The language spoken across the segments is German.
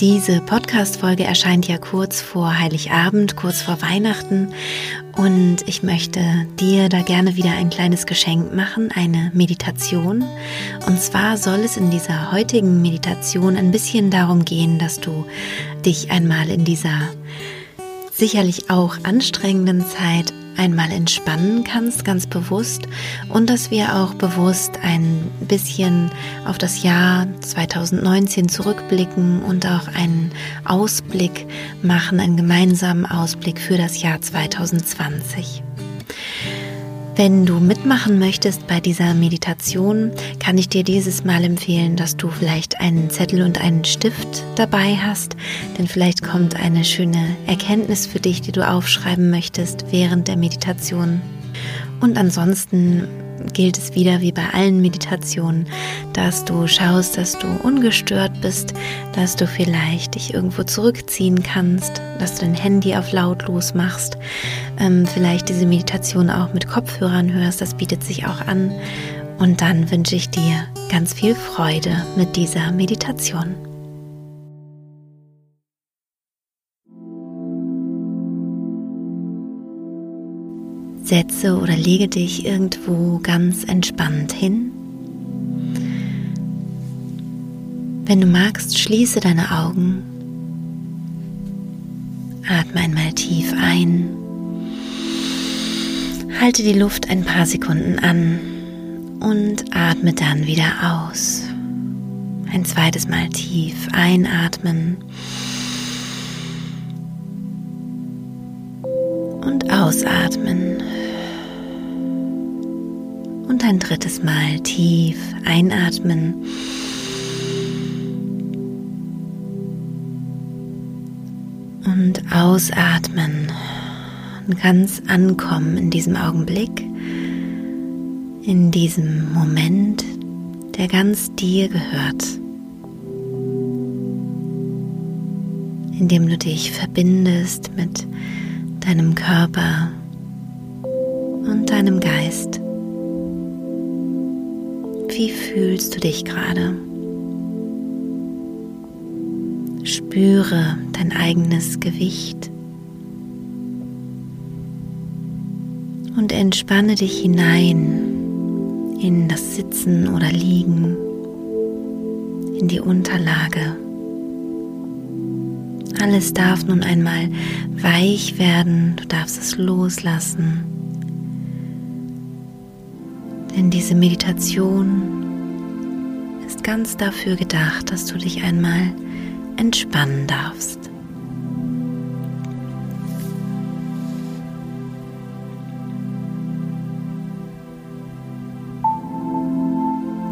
Diese Podcast-Folge erscheint ja kurz vor Heiligabend, kurz vor Weihnachten und ich möchte dir da gerne wieder ein kleines Geschenk machen, eine Meditation. Und zwar soll es in dieser heutigen Meditation ein bisschen darum gehen, dass du dich einmal in dieser sicherlich auch anstrengenden Zeit einmal entspannen kannst, ganz bewusst, und dass wir auch bewusst ein bisschen auf das Jahr 2019 zurückblicken und auch einen Ausblick machen, einen gemeinsamen Ausblick für das Jahr 2020. Wenn du mitmachen möchtest bei dieser Meditation, kann ich dir dieses Mal empfehlen, dass du vielleicht einen Zettel und einen Stift dabei hast, denn vielleicht kommt eine schöne Erkenntnis für dich, die du aufschreiben möchtest während der Meditation. Und ansonsten gilt es wieder wie bei allen Meditationen, dass du schaust, dass du ungestört bist, dass du vielleicht dich irgendwo zurückziehen kannst, dass du dein Handy auf lautlos machst, ähm, vielleicht diese Meditation auch mit Kopfhörern hörst, das bietet sich auch an. Und dann wünsche ich dir ganz viel Freude mit dieser Meditation. Setze oder lege dich irgendwo ganz entspannt hin. Wenn du magst, schließe deine Augen. Atme einmal tief ein. Halte die Luft ein paar Sekunden an und atme dann wieder aus. Ein zweites Mal tief einatmen und ausatmen. Und ein drittes Mal tief einatmen. Und ausatmen. Und ganz ankommen in diesem Augenblick, in diesem Moment, der ganz dir gehört. Indem du dich verbindest mit deinem Körper und deinem Geist. Wie fühlst du dich gerade? Spüre dein eigenes Gewicht und entspanne dich hinein in das Sitzen oder Liegen, in die Unterlage. Alles darf nun einmal weich werden, du darfst es loslassen. Denn diese Meditation ist ganz dafür gedacht, dass du dich einmal entspannen darfst.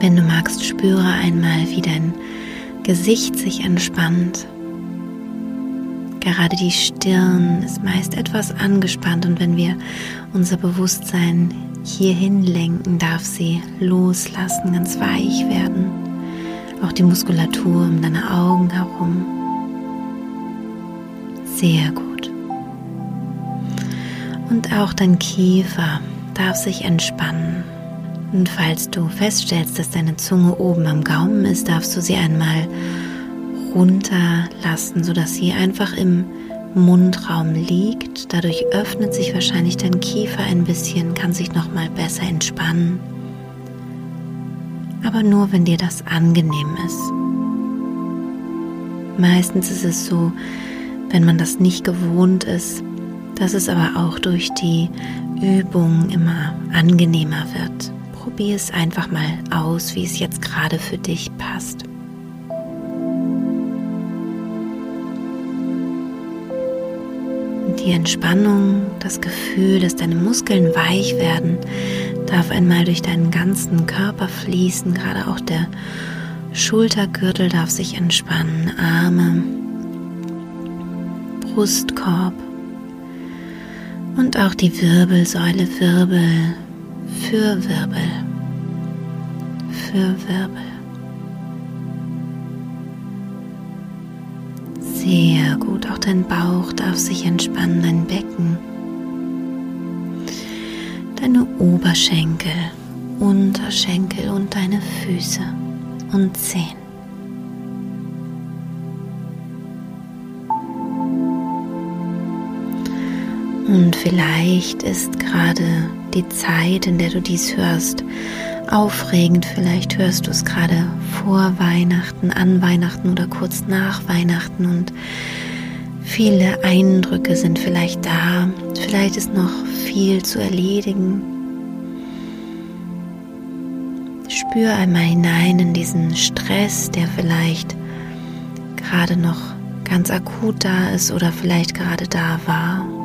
Wenn du magst, spüre einmal, wie dein Gesicht sich entspannt. Gerade die Stirn ist meist etwas angespannt und wenn wir unser Bewusstsein hierhin lenken, darf sie loslassen, ganz weich werden. Auch die Muskulatur um deine Augen herum. Sehr gut. Und auch dein Kiefer darf sich entspannen. Und falls du feststellst, dass deine Zunge oben am Gaumen ist, darfst du sie einmal runterlassen, sodass sie einfach im Mundraum liegt. Dadurch öffnet sich wahrscheinlich dein Kiefer ein bisschen, kann sich noch mal besser entspannen. Aber nur, wenn dir das angenehm ist. Meistens ist es so, wenn man das nicht gewohnt ist, dass es aber auch durch die Übung immer angenehmer wird. Probier es einfach mal aus, wie es jetzt gerade für dich passt. Die Entspannung, das Gefühl, dass deine Muskeln weich werden, darf einmal durch deinen ganzen Körper fließen. Gerade auch der Schultergürtel darf sich entspannen, Arme, Brustkorb und auch die Wirbelsäule, Wirbel für Wirbel, für Wirbel. Sehr gut. Auch dein Bauch darf sich entspannen, dein Becken, deine Oberschenkel, Unterschenkel und deine Füße und Zehen. Und vielleicht ist gerade die Zeit, in der du dies hörst, aufregend. Vielleicht hörst du es gerade vor Weihnachten, an Weihnachten oder kurz nach Weihnachten und viele Eindrücke sind vielleicht da. Vielleicht ist noch viel zu erledigen. Spür einmal hinein in diesen Stress, der vielleicht gerade noch ganz akut da ist oder vielleicht gerade da war.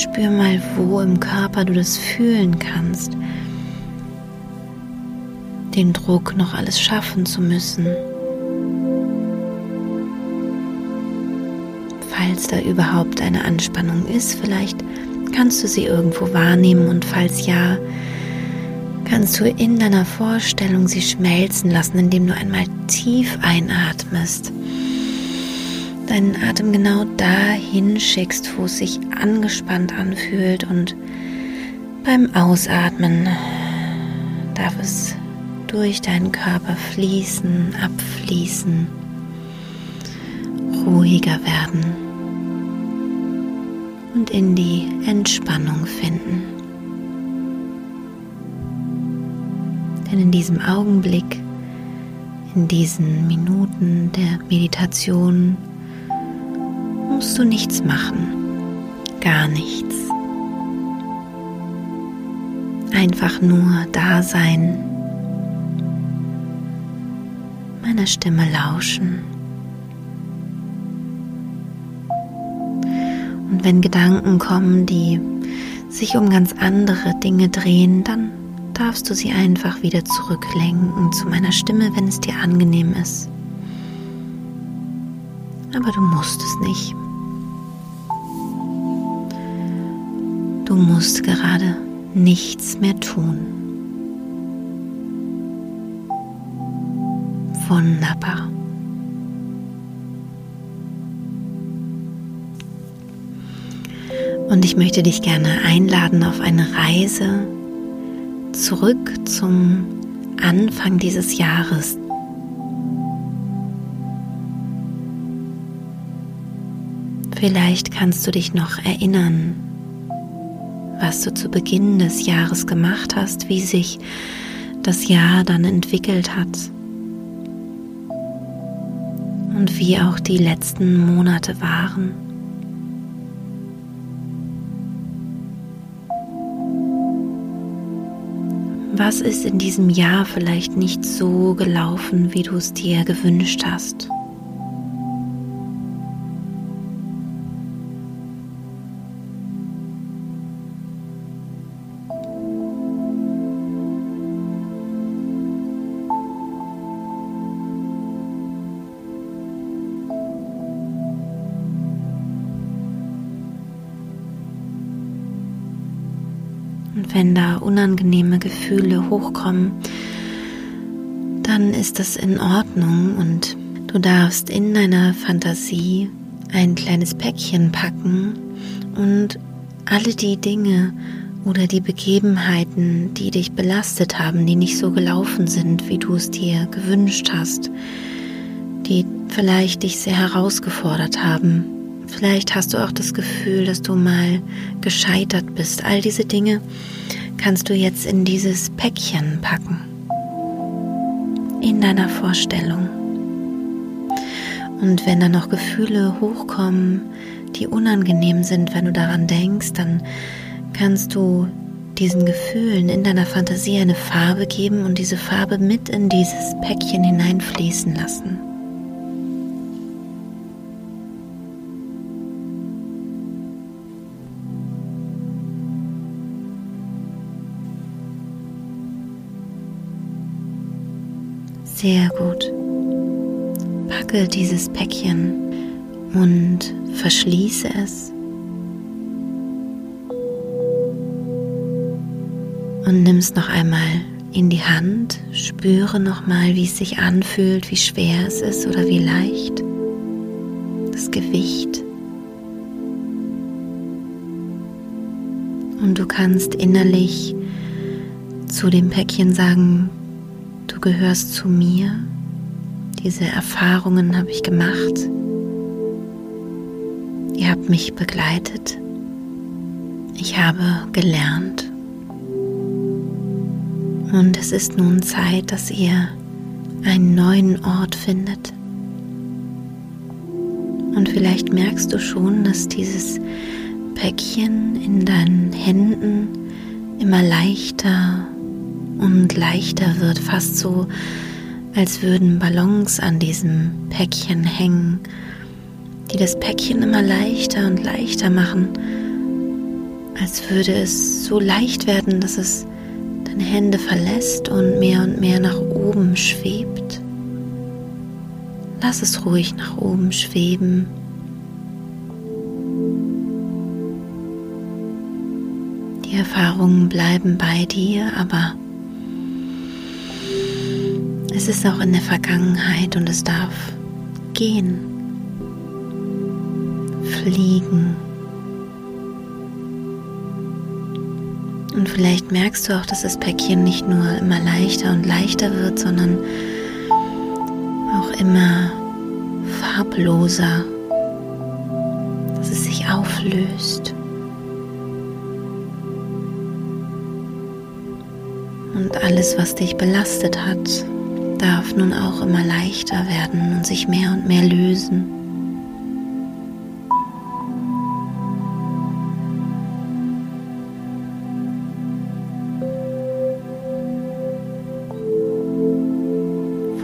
Spür mal, wo im Körper du das fühlen kannst. Den Druck, noch alles schaffen zu müssen. Falls da überhaupt eine Anspannung ist, vielleicht kannst du sie irgendwo wahrnehmen und falls ja, kannst du in deiner Vorstellung sie schmelzen lassen, indem du einmal tief einatmest deinen Atem genau dahin schickst, wo es sich angespannt anfühlt und beim Ausatmen darf es durch deinen Körper fließen, abfließen, ruhiger werden und in die Entspannung finden. Denn in diesem Augenblick, in diesen Minuten der Meditation musst du nichts machen. Gar nichts. Einfach nur da sein, meiner Stimme lauschen. Und wenn Gedanken kommen, die sich um ganz andere Dinge drehen, dann darfst du sie einfach wieder zurücklenken zu meiner Stimme, wenn es dir angenehm ist. Aber du musst es nicht. Du musst gerade nichts mehr tun. Wunderbar. Und ich möchte dich gerne einladen auf eine Reise zurück zum Anfang dieses Jahres. Vielleicht kannst du dich noch erinnern, was du zu Beginn des Jahres gemacht hast, wie sich das Jahr dann entwickelt hat und wie auch die letzten Monate waren. Was ist in diesem Jahr vielleicht nicht so gelaufen, wie du es dir gewünscht hast? Wenn da unangenehme Gefühle hochkommen, dann ist das in Ordnung und du darfst in deiner Fantasie ein kleines Päckchen packen und alle die Dinge oder die Begebenheiten, die dich belastet haben, die nicht so gelaufen sind, wie du es dir gewünscht hast, die vielleicht dich sehr herausgefordert haben, Vielleicht hast du auch das Gefühl, dass du mal gescheitert bist. All diese Dinge kannst du jetzt in dieses Päckchen packen. In deiner Vorstellung. Und wenn da noch Gefühle hochkommen, die unangenehm sind, wenn du daran denkst, dann kannst du diesen Gefühlen in deiner Fantasie eine Farbe geben und diese Farbe mit in dieses Päckchen hineinfließen lassen. Sehr gut. Packe dieses Päckchen und verschließe es. Und nimmst noch einmal in die Hand, spüre nochmal, wie es sich anfühlt, wie schwer es ist oder wie leicht. Das Gewicht. Und du kannst innerlich zu dem Päckchen sagen, du gehörst zu mir. Diese Erfahrungen habe ich gemacht. Ihr habt mich begleitet. Ich habe gelernt. Und es ist nun Zeit, dass ihr einen neuen Ort findet. Und vielleicht merkst du schon, dass dieses Päckchen in deinen Händen immer leichter und leichter wird, fast so, als würden Ballons an diesem Päckchen hängen, die das Päckchen immer leichter und leichter machen, als würde es so leicht werden, dass es deine Hände verlässt und mehr und mehr nach oben schwebt. Lass es ruhig nach oben schweben. Die Erfahrungen bleiben bei dir, aber es ist auch in der Vergangenheit und es darf gehen, fliegen. Und vielleicht merkst du auch, dass das Päckchen nicht nur immer leichter und leichter wird, sondern auch immer farbloser, dass es sich auflöst. Und alles, was dich belastet hat, darf nun auch immer leichter werden und sich mehr und mehr lösen.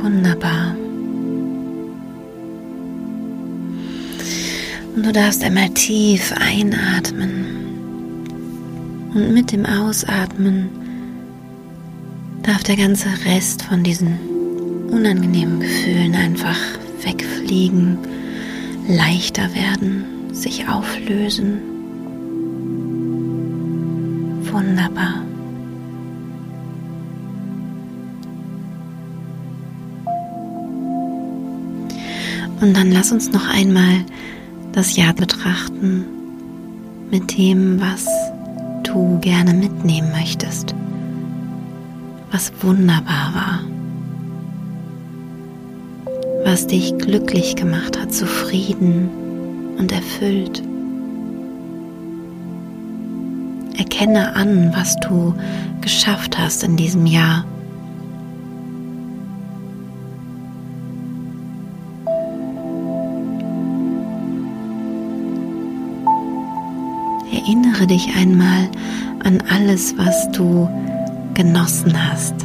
Wunderbar. Und du darfst einmal tief einatmen und mit dem Ausatmen darf der ganze Rest von diesen unangenehmen Gefühlen einfach wegfliegen, leichter werden, sich auflösen. Wunderbar. Und dann lass uns noch einmal das Jahr betrachten mit dem, was du gerne mitnehmen möchtest was wunderbar war, was dich glücklich gemacht hat, zufrieden und erfüllt. Erkenne an, was du geschafft hast in diesem Jahr. Erinnere dich einmal an alles, was du genossen hast.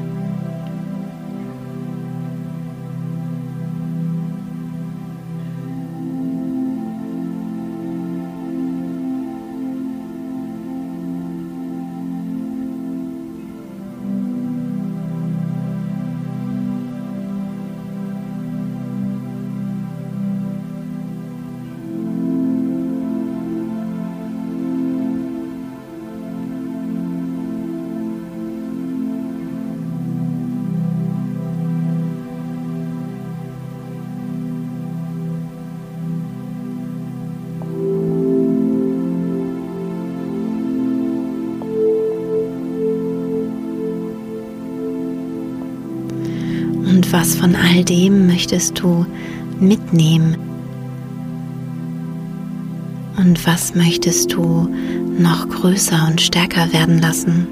Und was von all dem möchtest du mitnehmen? Und was möchtest du noch größer und stärker werden lassen?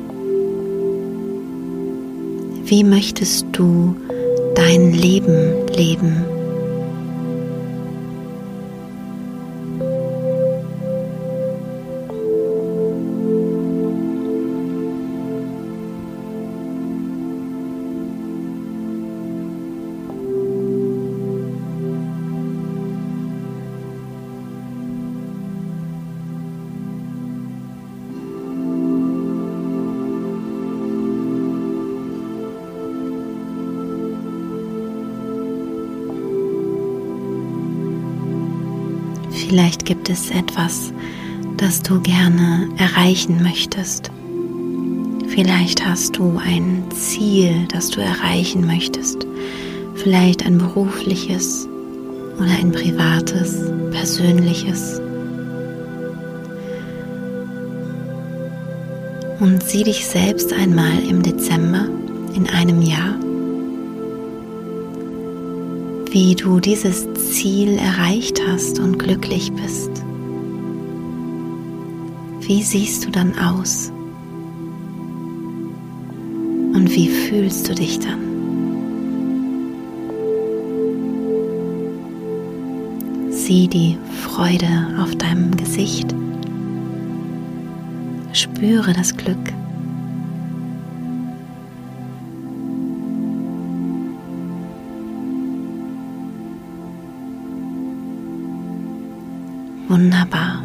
Wie möchtest du dein Leben leben? Vielleicht gibt es etwas, das du gerne erreichen möchtest. Vielleicht hast du ein Ziel, das du erreichen möchtest. Vielleicht ein berufliches oder ein privates, persönliches. Und sieh dich selbst einmal im Dezember in einem Jahr, wie du dieses Ziel erreicht hast und glücklich bist. Wie siehst du dann aus? Und wie fühlst du dich dann? Sieh die Freude auf deinem Gesicht. Spüre das Glück. Wunderbar.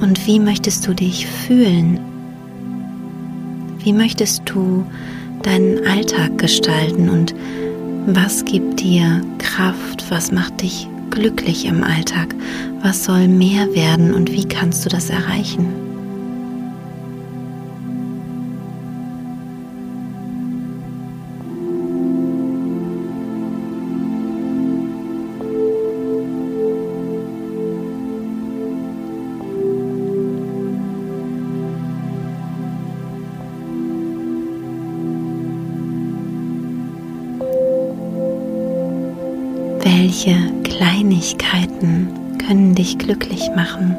Und wie möchtest du dich fühlen wie möchtest du deinen Alltag gestalten und was gibt dir Kraft? Was macht dich glücklich im Alltag? Was soll mehr werden und wie kannst du das erreichen? Welche Kleinigkeiten können dich glücklich machen,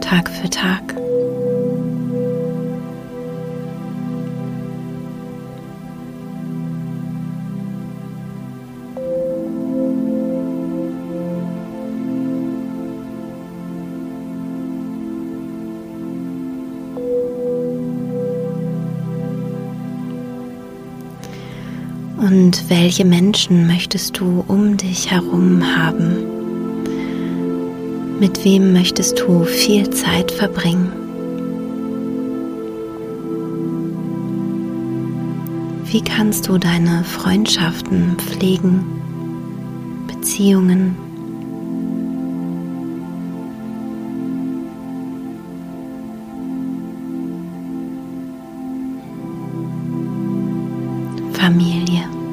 Tag für Tag? Und welche Menschen möchtest du um dich herum haben? Mit wem möchtest du viel Zeit verbringen? Wie kannst du deine Freundschaften pflegen, Beziehungen? Familie.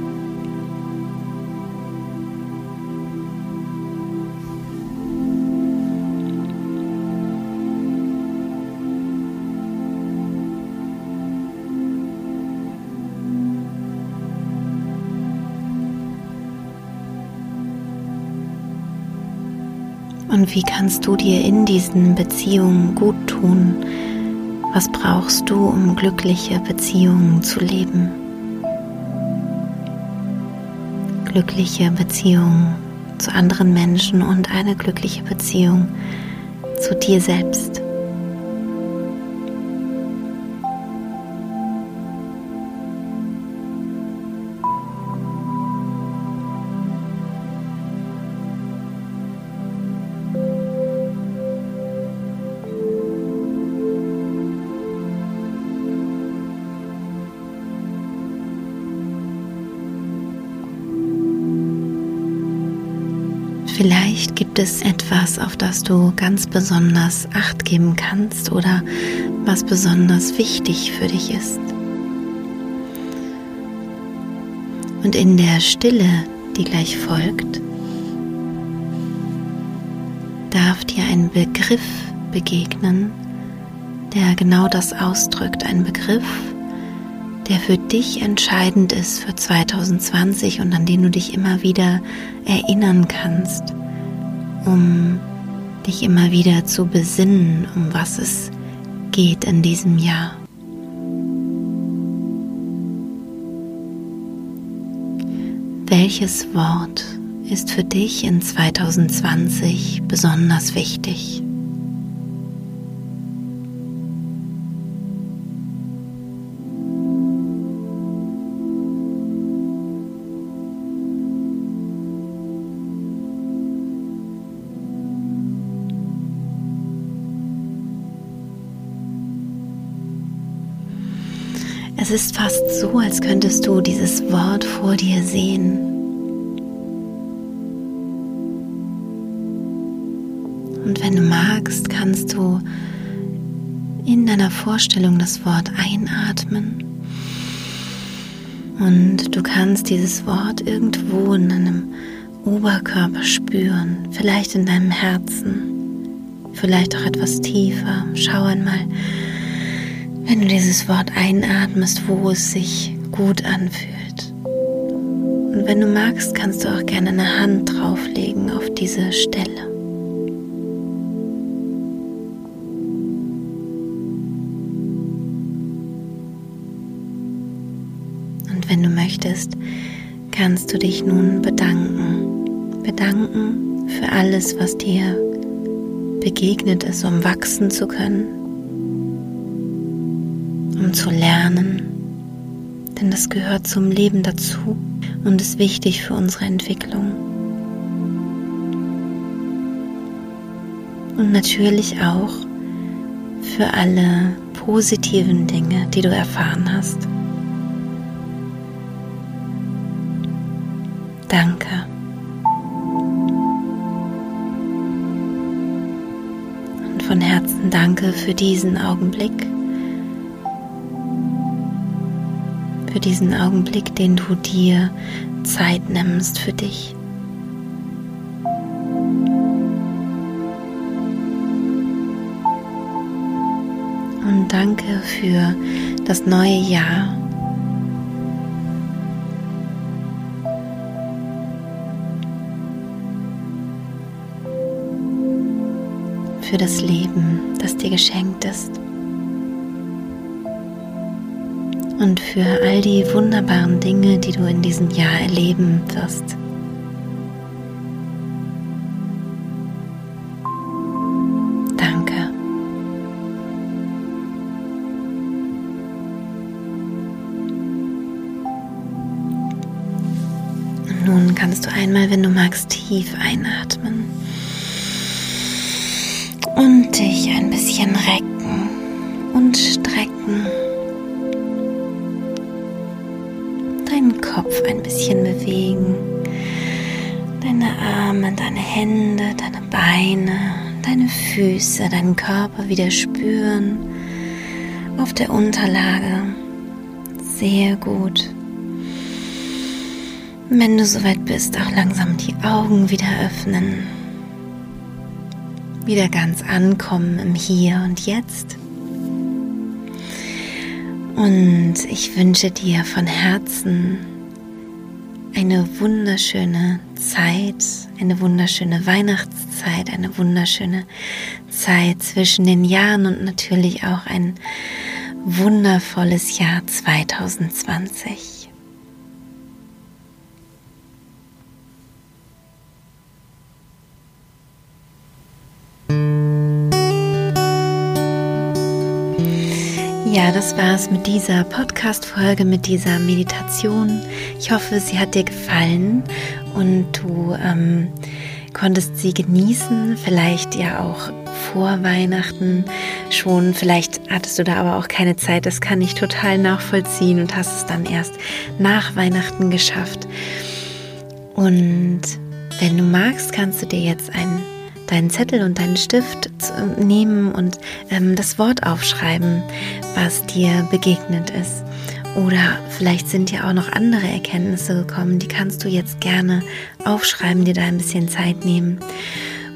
Wie kannst du dir in diesen Beziehungen gut tun? Was brauchst du, um glückliche Beziehungen zu leben? Glückliche Beziehungen zu anderen Menschen und eine glückliche Beziehung zu dir selbst. Vielleicht gibt es etwas, auf das du ganz besonders acht geben kannst oder was besonders wichtig für dich ist. Und in der Stille, die gleich folgt, darf dir ein Begriff begegnen, der genau das ausdrückt. Ein Begriff, der für dich entscheidend ist für 2020 und an den du dich immer wieder erinnern kannst, um dich immer wieder zu besinnen, um was es geht in diesem Jahr. Welches Wort ist für dich in 2020 besonders wichtig? Es ist fast so, als könntest du dieses Wort vor dir sehen. Und wenn du magst, kannst du in deiner Vorstellung das Wort einatmen. Und du kannst dieses Wort irgendwo in deinem Oberkörper spüren, vielleicht in deinem Herzen, vielleicht auch etwas tiefer. Schau einmal, wenn du dieses Wort einatmest, wo es sich gut anfühlt. Und wenn du magst, kannst du auch gerne eine Hand drauflegen auf diese Stelle. wenn du möchtest, kannst du dich nun bedanken. Bedanken für alles, was dir begegnet ist, um wachsen zu können, zu lernen. Denn das gehört zum Leben dazu und ist wichtig für unsere Entwicklung. Und natürlich auch für alle positiven Dinge, die du erfahren hast. Danke. Und von Herzen danke für diesen Augenblick. Für diesen Augenblick, den du dir Zeit nimmst für dich. Und danke für das neue Jahr für das Leben, das dir geschenkt ist. Und für all die wunderbaren Dinge, die du in diesem Jahr erleben wirst. Danke. Nun kannst du einmal, wenn du magst, tief einatmen und dich ein bisschen recken und strecken. Kopf ein bisschen bewegen. Deine Arme, deine Hände, deine Beine, deine Füße, deinen Körper wieder spüren. Auf der Unterlage. Sehr gut. Wenn du soweit bist, auch langsam die Augen wieder öffnen wieder ganz ankommen im Hier und Jetzt. Und ich wünsche dir von Herzen eine wunderschöne Zeit, eine wunderschöne Weihnachtszeit, eine wunderschöne Zeit zwischen den Jahren und natürlich auch ein wundervolles Jahr 2020. Ja, das war es mit dieser Podcast-Folge, mit dieser Meditation. Ich hoffe, sie hat dir gefallen und du ähm, konntest sie genießen. Vielleicht ja auch vor Weihnachten schon. Vielleicht hattest du da aber auch keine Zeit. Das kann ich total nachvollziehen und hast es dann erst nach Weihnachten geschafft. Und wenn du magst, kannst du dir jetzt ein deinen Zettel und deinen Stift nehmen und ähm, das Wort aufschreiben, was dir begegnet ist. Oder vielleicht sind dir auch noch andere Erkenntnisse gekommen, die kannst du jetzt gerne aufschreiben, dir da ein bisschen Zeit nehmen.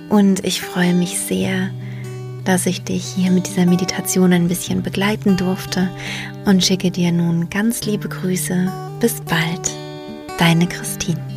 Und ich freue mich sehr, dass ich dich hier mit dieser Meditation ein bisschen begleiten durfte und schicke dir nun ganz liebe Grüße. Bis bald, deine Christine.